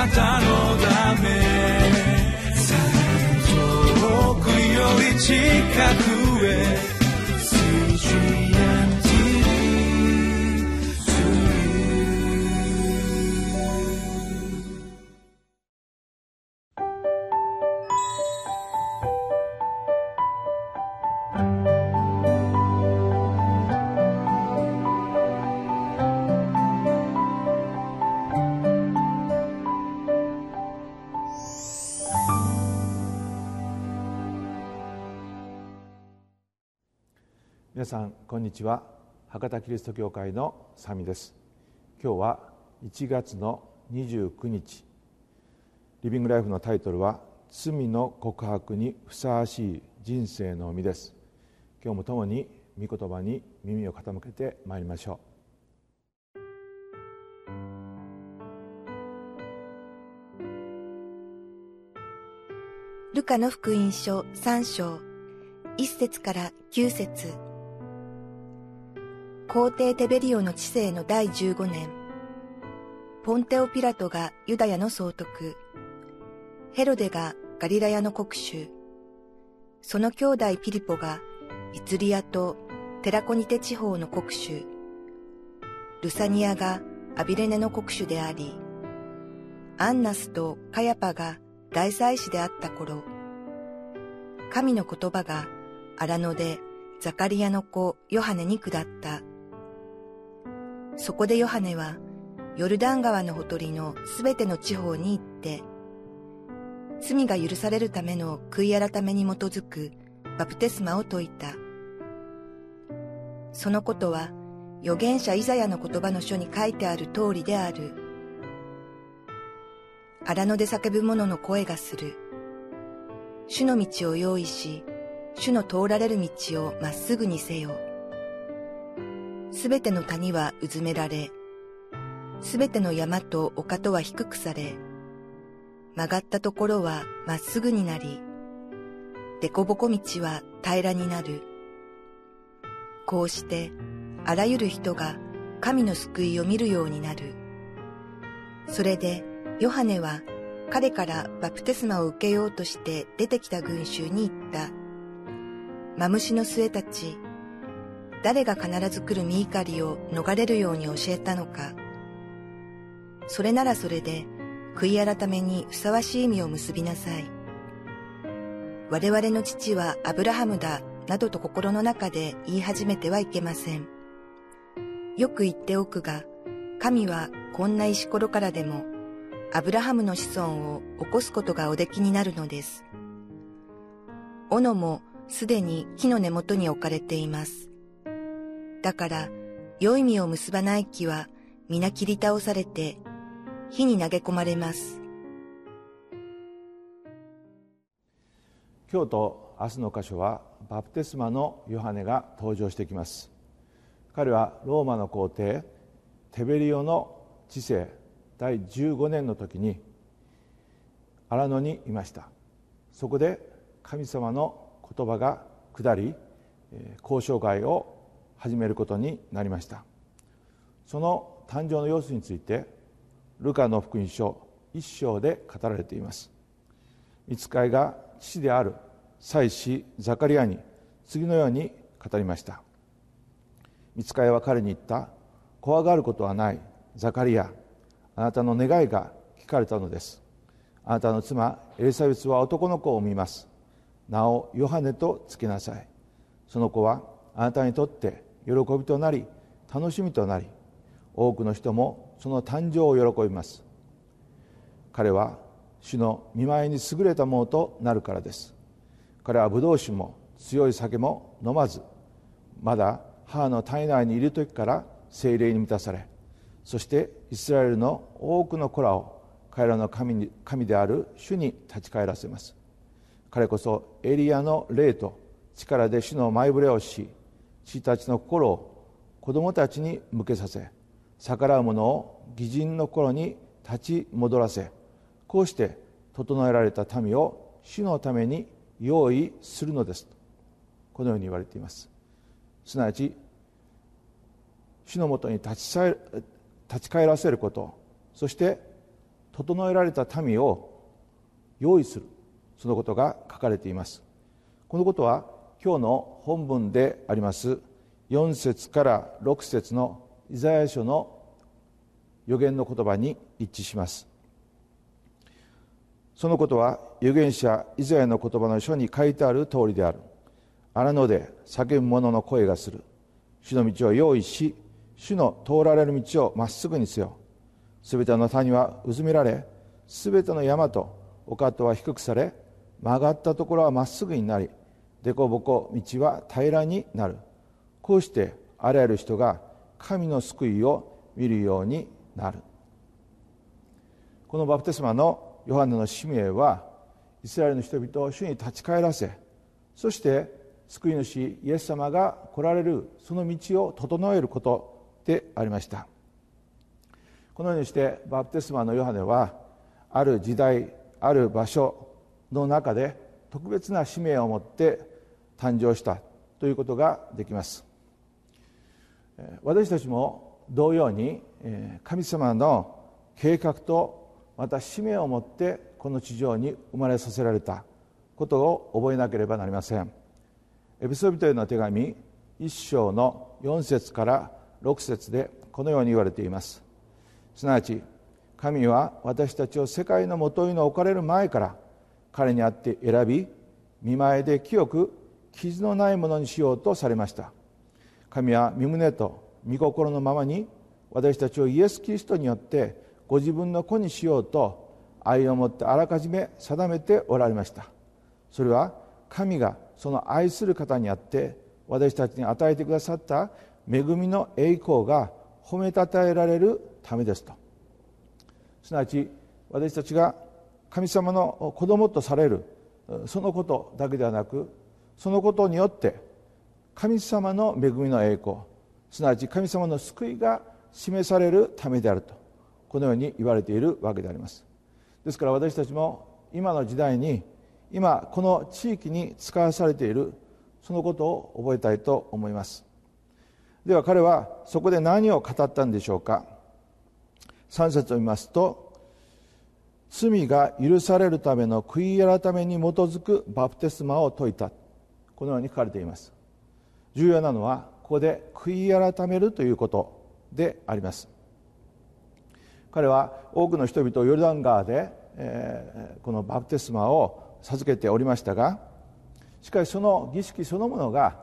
なたのため。遠くより近く。皆さんこんにちは。博多キリスト教会のサミです。今日は1月の29日。リビングライフのタイトルは罪の告白にふさわしい人生の実です。今日も共に御言葉に耳を傾けてまいりましょう。ルカの福音書3章1節から9節。皇帝テベリオの治世の第15年、ポンテオ・ピラトがユダヤの総督、ヘロデがガリラヤの国主、その兄弟ピリポがイツリアとテラコニテ地方の国主、ルサニアがアビレネの国主であり、アンナスとカヤパが大祭司であった頃、神の言葉が荒野でザカリアの子ヨハネに下った。そこでヨハネは、ヨルダン川のほとりのすべての地方に行って、罪が許されるための悔い改めに基づくバプテスマを説いた。そのことは、預言者イザヤの言葉の書に書いてある通りである。荒野で叫ぶ者の声がする。主の道を用意し、主の通られる道をまっすぐにせよ。すべての谷はうずめられ、すべての山と丘とは低くされ、曲がったところはまっすぐになり、でこぼこ道は平らになる。こうして、あらゆる人が神の救いを見るようになる。それで、ヨハネは彼からバプテスマを受けようとして出てきた群衆に言った。マムシの末たち、誰が必ず来る身怒りを逃れるように教えたのか。それならそれで、悔い改めにふさわしい意味を結びなさい。我々の父はアブラハムだ、などと心の中で言い始めてはいけません。よく言っておくが、神はこんな石ころからでも、アブラハムの子孫を起こすことがおできになるのです。斧もすでに木の根元に置かれています。だから、良い実を結ばない木は皆切り倒されて、火に投げ込まれます。今日と明日の箇所はバプテスマのヨハネが登場してきます彼はローマの皇帝テベリオの治世第15年の時に荒野にいましたそこで神様の言葉が下り交渉会を始めることになりました。その誕生の様子についてルカの福音書一章で語られています。見つかいが父である祭司ザカリアに次のように語りました。見つかいは彼に言った怖がることはないザカリアあなたの願いが聞かれたのです。あなたの妻エリザベスは男の子を産みます。名をヨハネとつけなさい。その子はあなたにとって喜びとなり楽しみとなり多くの人もその誕生を喜びます。彼は主の見舞いに優れたものとなるからです。彼はブドウ酒も強い酒も飲まずまだ母の体内にいる時から精霊に満たされそしてイスラエルの多くの子らを彼らの神に神である主に立ち返らせます。彼こそエリアの霊と力で主の前触れをし父たちの心を子供たちに向けさせ逆らう者を義人の頃に立ち戻らせこうして整えられた民を主のために用意するのです。このように言われています。すなわち主のもとに立ち立ち返らせることそして整えられた民を用意する。そのことが書かれています。このことは今日の本文であります。4節から6節のイザヤ書の予言の言葉に一致します。そのことは預言者イザヤの言葉の書に書いてある通りである。荒野で叫ぶ者の声がする。主の道を用意し主の通られる道をまっすぐにせよ。すべての谷はうずめられすべての山と丘とは低くされ曲がったところはまっすぐになり凸凹道は平らになる。こうしてあらゆる人が神の救いを見るようになる。このバプテスマのヨハネの使命はイスラエルの人々を主に立ち返らせそして救い主イエス様が来られるその道を整えることでありました。このようにしてバプテスマのヨハネはある時代ある場所の中で特別な使命を持って誕生したということができます。私たちも同様に神様の計画とまた使命を持ってこの地上に生まれさせられたことを覚えなければなりません。エピソビトへの手紙1章の4節から6節でこのように言われています。すなわち神は私たちを世界のもとに置かれる前から彼にあって選び見舞いで清く傷のないものにしようとされました。神は身胸と御心のままに私たちをイエス・キリストによってご自分の子にしようと愛を持ってあらかじめ定めておられました。それは神がその愛する方にあって私たちに与えてくださった恵みの栄光が褒めたたえられるためですと。すなわち私たちが神様の子供とされるそのことだけではなくそのことによって神様の恵みの栄光すなわち神様の救いが示されるためであるとこのように言われているわけであります。ですから私たちも今の時代に今この地域に使わされているそのことを覚えたいと思います。では彼はそこで何を語ったんでしょうか。3節を見ますと罪が許されるための悔い改めに基づくバプテスマを説いた。このように書かれています。重要なのはここで悔い改めるということであります。彼は多くの人々をヨルダン川で、えー、このバプテスマを授けておりましたがしかしその儀式そのものが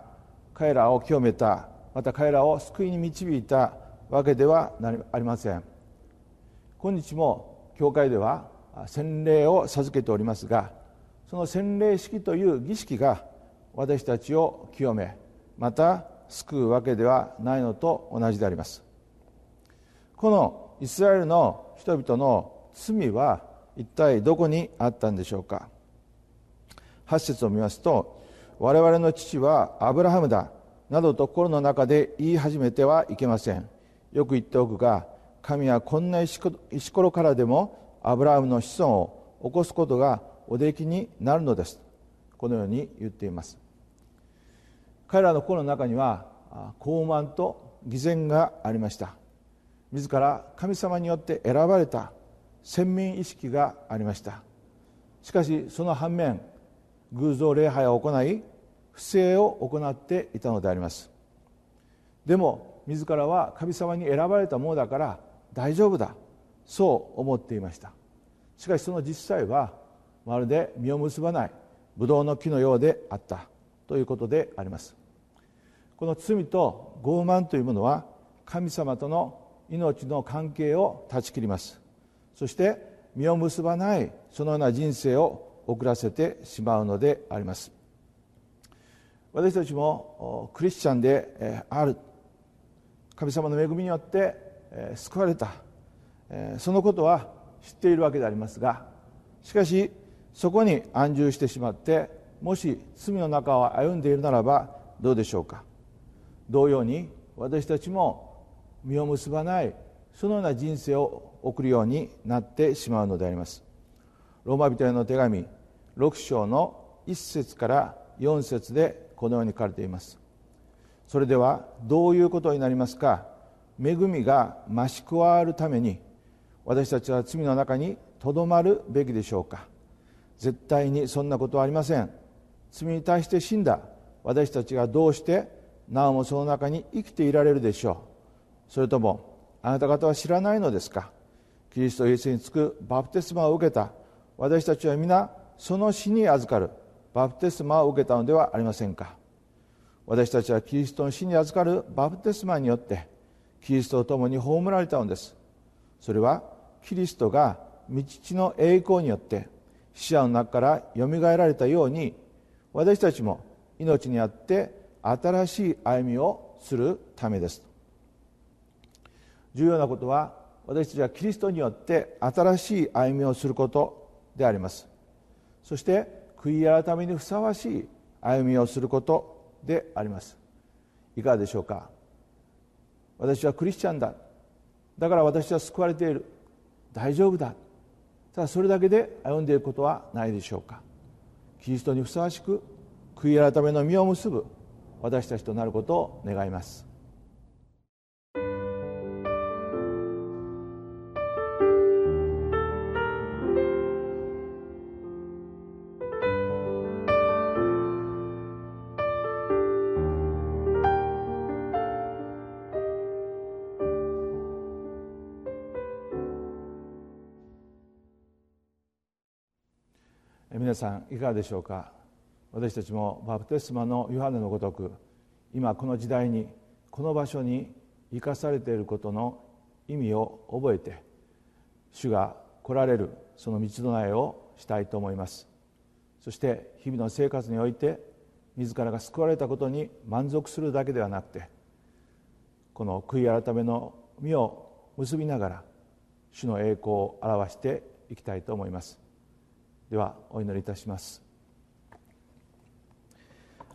彼らを清めたまた彼らを救いに導いたわけではありません。今日も教会では洗礼を授けておりますがその洗礼式という儀式が私たちを清めまた救うわけではないのと同じであります。このイスラエルの人々の罪は一体どこにあったんでしょうか。8節を見ますと我々の父はアブラハムだなどと心の中で言い始めてはいけません。よく言っておくが神はこんな石ころからでもアブラハムの子孫を起こすことがおできになるのです。このように言っています。彼らの心の中には傲慢と偽善がありました。自ら神様によって選ばれた先民意識がありました。しかしその反面偶像礼拝を行い不正を行っていたのであります。でも自らは神様に選ばれたものだから大丈夫だ。そう思っていました。しかしその実際はまるで実を結ばないブドウの木のようであった。ということであります。この罪と傲慢というものは神様との命の関係を断ち切ります。そして実を結ばないそのような人生を送らせてしまうのであります。私たちもクリスチャンである。神様の恵みによって救われた。そのことは知っているわけでありますがしかしそこに安住してしまってもし罪の中を歩んでいるならばどうでしょうか。同様に私たちも実を結ばないそのような人生を送るようになってしまうのであります。ローマ人への手紙6章の1節から4節でこのように書かれています。それではどういうことになりますか？恵みが増し加わるために私たちは罪の中にとどまるべきでしょうか？絶対にそんなことはありません。罪に対して死んだ私たちがどうしてなおもその中に生きていられるでしょう。それともあなた方は知らないのですか？キリストイエスにつくバプテスマを受けた。私たちは皆その死に預かる。バプテスマを受けたのではありませんか？私たちはキリストの死に預かるバプテスマによってキリストと共に葬られたのです。それはキリストが道の栄光によって死者の中からよみがえられたように私たちも命にあって新しい歩みをするためです。重要なことは私たちはキリストによって新しい歩みをすることであります。そして悔い改めにふさわしい歩みをすることであります。いかがでしょうか？私はクリスチャンだ。だから私は救われている。大丈夫だ。ただそれだけで歩んでいることはないでしょうか？キリストにふさわしく悔い改めの実を結ぶ私たちとなることを願います。皆さんいかがでしょうか？私たちもバプテスマのヨハネのごとく今この時代にこの場所に生かされていることの意味を覚えて主が来られるその道のえをしたいと思います。そして日々の生活において自らが救われたことに満足するだけではなくてこの悔い改めの実を結びながら主の栄光を表していきたいと思います。ではお祈りいたします。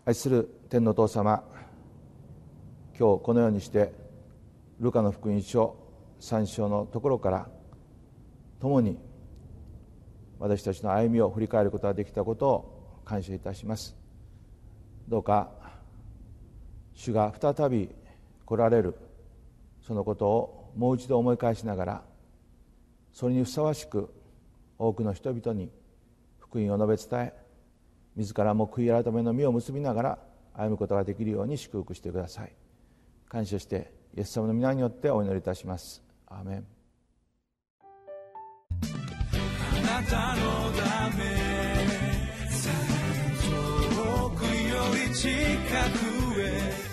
愛する天の父様今日このようにしてルカの福音書3章のところから共に私たちの歩みを振り返ることができたことを感謝いたします。どうか主が再び来られるそのことをもう一度思い返しながらそれにふさわしく多くの人々に福音を述べ伝え自らも悔い改めの実を結びながら歩むことができるように祝福してください。感謝してイエス様の皆によってお祈りいたします。アーメン。あなたのため遠くより近くへ